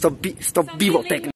estou bi, sto vivo tecnico.